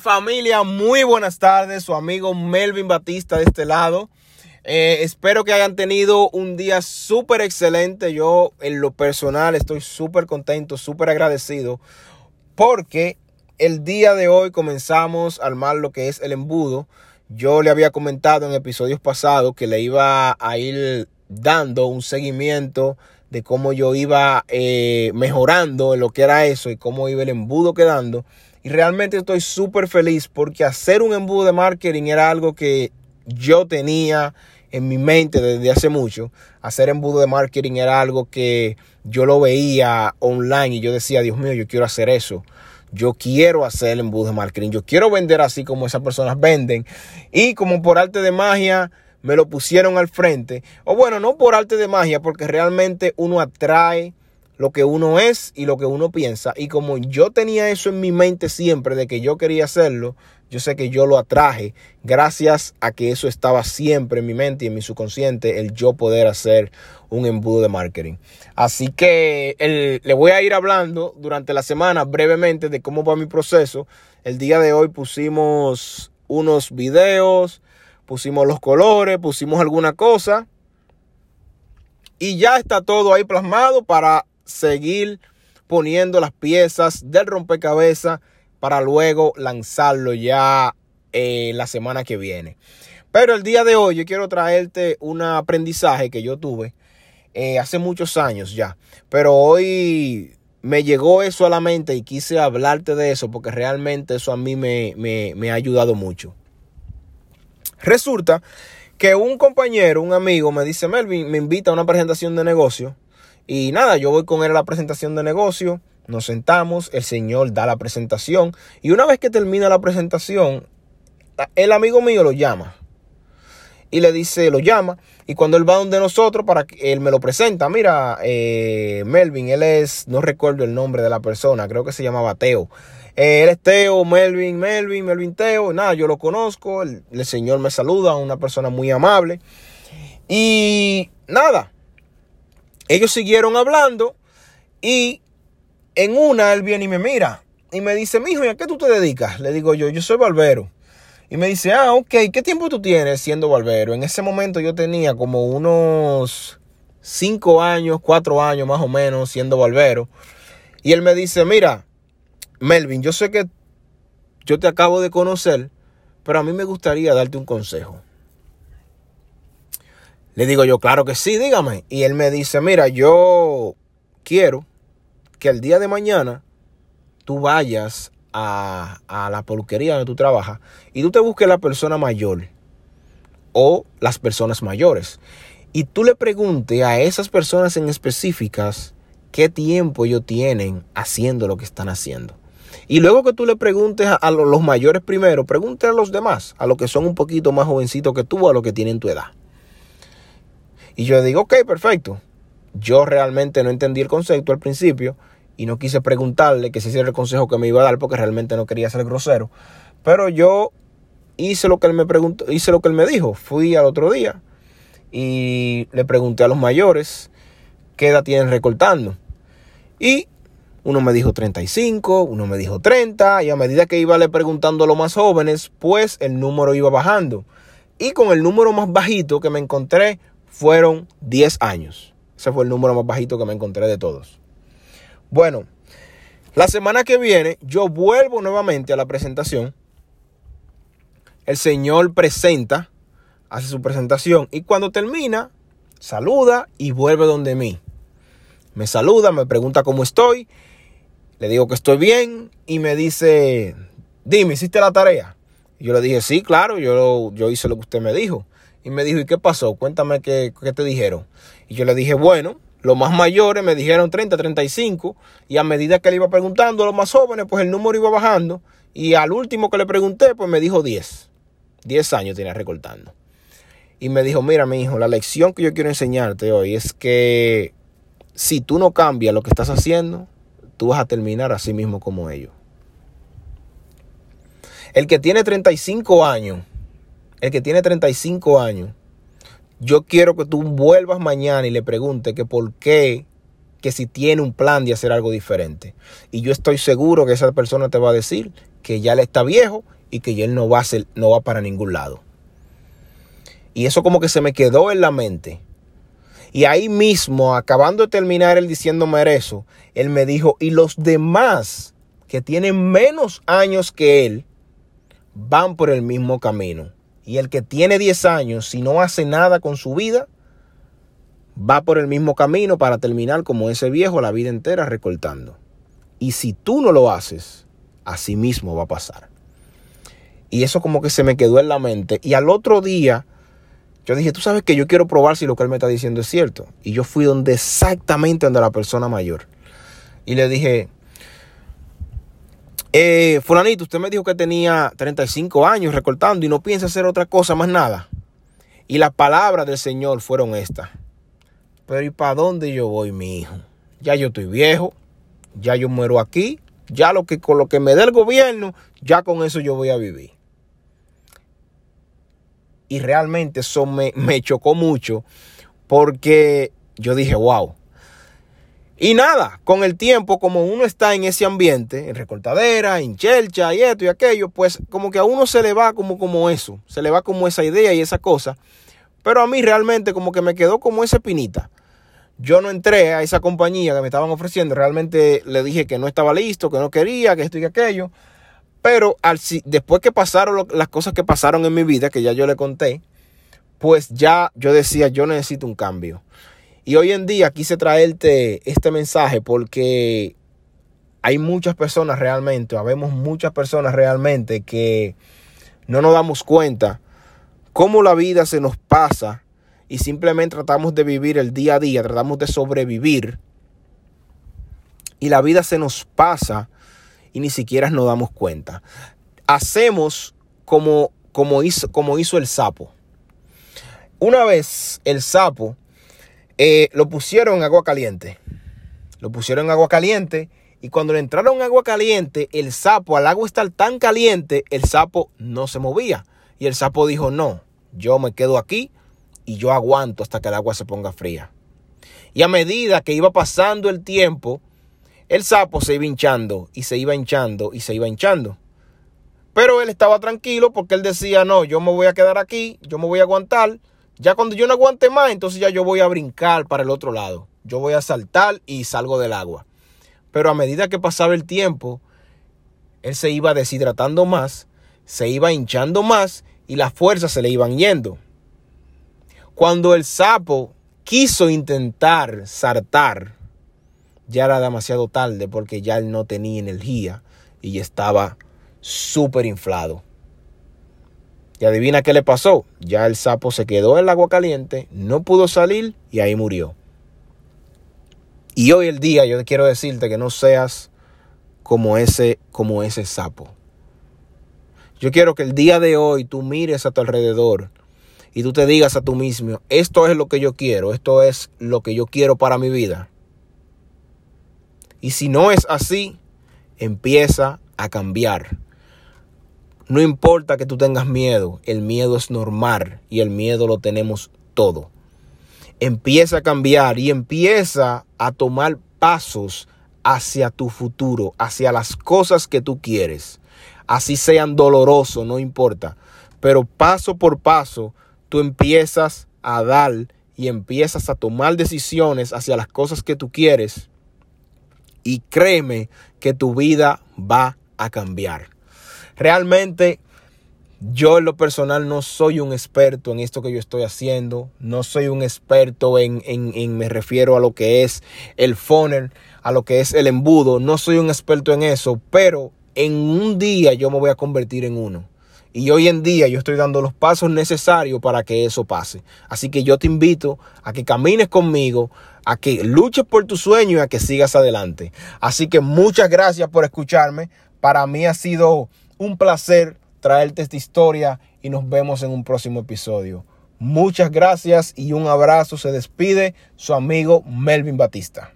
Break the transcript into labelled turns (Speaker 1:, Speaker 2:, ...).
Speaker 1: familia? Muy buenas tardes, su amigo Melvin Batista de este lado. Eh, espero que hayan tenido un día súper excelente. Yo en lo personal estoy súper contento, súper agradecido porque el día de hoy comenzamos a armar lo que es el embudo. Yo le había comentado en episodios pasados que le iba a ir dando un seguimiento de cómo yo iba eh, mejorando en lo que era eso y cómo iba el embudo quedando. Y realmente estoy súper feliz porque hacer un embudo de marketing era algo que yo tenía en mi mente desde hace mucho. Hacer embudo de marketing era algo que yo lo veía online y yo decía, Dios mío, yo quiero hacer eso. Yo quiero hacer el embudo de marketing. Yo quiero vender así como esas personas venden. Y como por arte de magia me lo pusieron al frente. O bueno, no por arte de magia, porque realmente uno atrae lo que uno es y lo que uno piensa. Y como yo tenía eso en mi mente siempre de que yo quería hacerlo, yo sé que yo lo atraje gracias a que eso estaba siempre en mi mente y en mi subconsciente, el yo poder hacer un embudo de marketing. Así que le voy a ir hablando durante la semana brevemente de cómo va mi proceso. El día de hoy pusimos unos videos, pusimos los colores, pusimos alguna cosa. Y ya está todo ahí plasmado para seguir poniendo las piezas del rompecabezas para luego lanzarlo ya eh, la semana que viene. Pero el día de hoy yo quiero traerte un aprendizaje que yo tuve eh, hace muchos años ya. Pero hoy me llegó eso a la mente y quise hablarte de eso porque realmente eso a mí me, me ha ayudado mucho. Resulta que un compañero, un amigo, me dice, Melvin, me invita a una presentación de negocio y nada, yo voy con él a la presentación de negocio, nos sentamos, el señor da la presentación y una vez que termina la presentación, el amigo mío lo llama y le dice, lo llama y cuando él va donde nosotros para que él me lo presenta, mira, eh, Melvin, él es, no recuerdo el nombre de la persona, creo que se llamaba Teo. Eh, él es Teo, Melvin, Melvin, Melvin Teo, nada, yo lo conozco, el señor me saluda, una persona muy amable y nada, ellos siguieron hablando y en una él viene y me mira y me dice, mijo, ¿y a qué tú te dedicas? Le digo yo, yo soy barbero. Y me dice, ah, ok, ¿qué tiempo tú tienes siendo barbero? En ese momento yo tenía como unos cinco años, cuatro años más o menos siendo barbero. Y él me dice, mira, Melvin, yo sé que yo te acabo de conocer, pero a mí me gustaría darte un consejo. Le digo yo, claro que sí, dígame. Y él me dice, mira, yo quiero que el día de mañana tú vayas a, la peluquería donde tú trabajas y tú te busques la persona mayor o las personas mayores. Y tú le preguntes a esas personas en específicas qué tiempo ellos tienen haciendo lo que están haciendo. Y luego que tú le preguntes a, los mayores primero, pregunte a los demás, a los que son un poquito más jovencitos que tú, a los que tienen tu edad. Y yo digo, ok, perfecto. Yo realmente no entendí el concepto al principio y no quise preguntarle que si ese era el consejo que me iba a dar porque realmente no quería ser grosero. Pero yo hice lo que él me preguntó, hice lo que él me dijo. Fui al otro día y le pregunté a los mayores qué edad tienen recortando. Y uno me dijo 35, uno me dijo 30, y a medida que iba le preguntando a los más jóvenes, pues el número iba bajando. Y con el número más bajito que me encontré fueron 10 años. Ese fue el número más bajito que me encontré de todos. Bueno, la semana que viene yo vuelvo nuevamente a la presentación. El señor presenta, hace su presentación y cuando termina, saluda y vuelve donde mí. Me saluda, me pregunta cómo estoy, le digo que estoy bien y me dice, dime, ¿hiciste la tarea? Y yo le dije, sí, claro, yo, yo hice lo que usted me dijo. Y me dijo, ¿y qué pasó? Cuéntame qué, te dijeron. Y yo le dije, bueno, los más mayores me dijeron 30, 35. Y a medida que le iba preguntando a los más jóvenes, pues el número iba bajando. Y al último que le pregunté, pues me dijo 10. 10 años tenía recortando. Y me dijo, mira mi hijo, la lección que yo quiero enseñarte hoy es que si tú no cambias lo que estás haciendo, tú vas a terminar así mismo como ellos. El que tiene 35 años el que tiene 35 años, yo quiero que tú vuelvas mañana y le preguntes que por qué, que si tiene un plan de hacer algo diferente. Y yo estoy seguro que esa persona te va a decir que ya él está viejo y que ya él no va, a ser, no va para ningún lado. Y eso como que se me quedó en la mente. Y ahí mismo, acabando de terminar él diciéndome eso, él me dijo, y los demás que tienen menos años que él, van por el mismo camino. Y el que tiene 10 años, si no hace nada con su vida, va por el mismo camino para terminar como ese viejo la vida entera recortando. Y si tú no lo haces, así mismo va a pasar. Y eso como que se me quedó en la mente. Y al otro día, yo dije, tú sabes que yo quiero probar si lo que él me está diciendo es cierto. Y yo fui donde exactamente donde la persona mayor. Y le dije, eh, fulanito, usted me dijo que tenía 35 años recortando y no piensa hacer otra cosa más nada. Y las palabras del Señor fueron estas. Pero ¿y para dónde yo voy, mi hijo? Ya yo estoy viejo, ya yo muero aquí, ya lo que con lo que me dé el gobierno, ya con eso yo voy a vivir. Y realmente eso me, me chocó mucho porque yo dije, wow, y nada, con el tiempo, como uno está en ese ambiente, en recortadera, en chelcha y esto y aquello, pues como que a uno se le va como, como eso, se le va como esa idea y esa cosa. Pero a mí realmente como que me quedó como esa espinita. Yo no entré a esa compañía que me estaban ofreciendo, realmente le dije que no estaba listo, que no quería, que esto y aquello. Pero al, después que pasaron las cosas que pasaron en mi vida, que ya yo le conté, pues ya yo decía, yo necesito un cambio. Y hoy en día quise traerte este mensaje porque hay muchas personas realmente, habemos muchas personas realmente que no nos damos cuenta cómo la vida se nos pasa y simplemente tratamos de vivir el día a día, tratamos de sobrevivir y la vida se nos pasa y ni siquiera nos damos cuenta. Hacemos como, como, hizo, como hizo el sapo. Una vez el sapo eh, lo pusieron en agua caliente. Lo pusieron en agua caliente. Y cuando le entraron agua caliente, el sapo, al agua estar tan caliente, el sapo no se movía. Y el sapo dijo, no, yo me quedo aquí y yo aguanto hasta que el agua se ponga fría. Y a medida que iba pasando el tiempo, el sapo se iba hinchando y se iba hinchando y se iba hinchando. Pero él estaba tranquilo porque él decía, no, yo me voy a quedar aquí, yo me voy a aguantar ya cuando yo no aguante más, entonces ya yo voy a brincar para el otro lado. Yo voy a saltar y salgo del agua. Pero a medida que pasaba el tiempo, él se iba deshidratando más, se iba hinchando más y las fuerzas se le iban yendo. Cuando el sapo quiso intentar saltar, ya era demasiado tarde porque ya él no tenía energía y estaba súper inflado. Y adivina qué le pasó. Ya el sapo se quedó en el agua caliente, no pudo salir y ahí murió. Y hoy el día yo quiero decirte que no seas como ese, como ese sapo. Yo quiero que el día de hoy tú mires a tu alrededor y tú te digas a tú mismo, esto es lo que yo quiero, esto es lo que yo quiero para mi vida. Y si no es así, empieza a cambiar. No importa que tú tengas miedo, el miedo es normal y el miedo lo tenemos todo. Empieza a cambiar y empieza a tomar pasos hacia tu futuro, hacia las cosas que tú quieres. Así sean dolorosos, no importa. Pero paso por paso, tú empiezas a dar y empiezas a tomar decisiones hacia las cosas que tú quieres. Y créeme que tu vida va a cambiar. Realmente yo en lo personal no soy un experto en esto que yo estoy haciendo. No soy un experto en, en, me refiero a lo que es el funnel, a lo que es el embudo. No soy un experto en eso, pero en un día yo me voy a convertir en uno. Y hoy en día yo estoy dando los pasos necesarios para que eso pase. Así que yo te invito a que camines conmigo, a que luches por tu sueño y a que sigas adelante. Así que muchas gracias por escucharme. Para mí ha sido un placer traerte esta historia y nos vemos en un próximo episodio. Muchas gracias y un abrazo. Se despide su amigo Melvin Batista.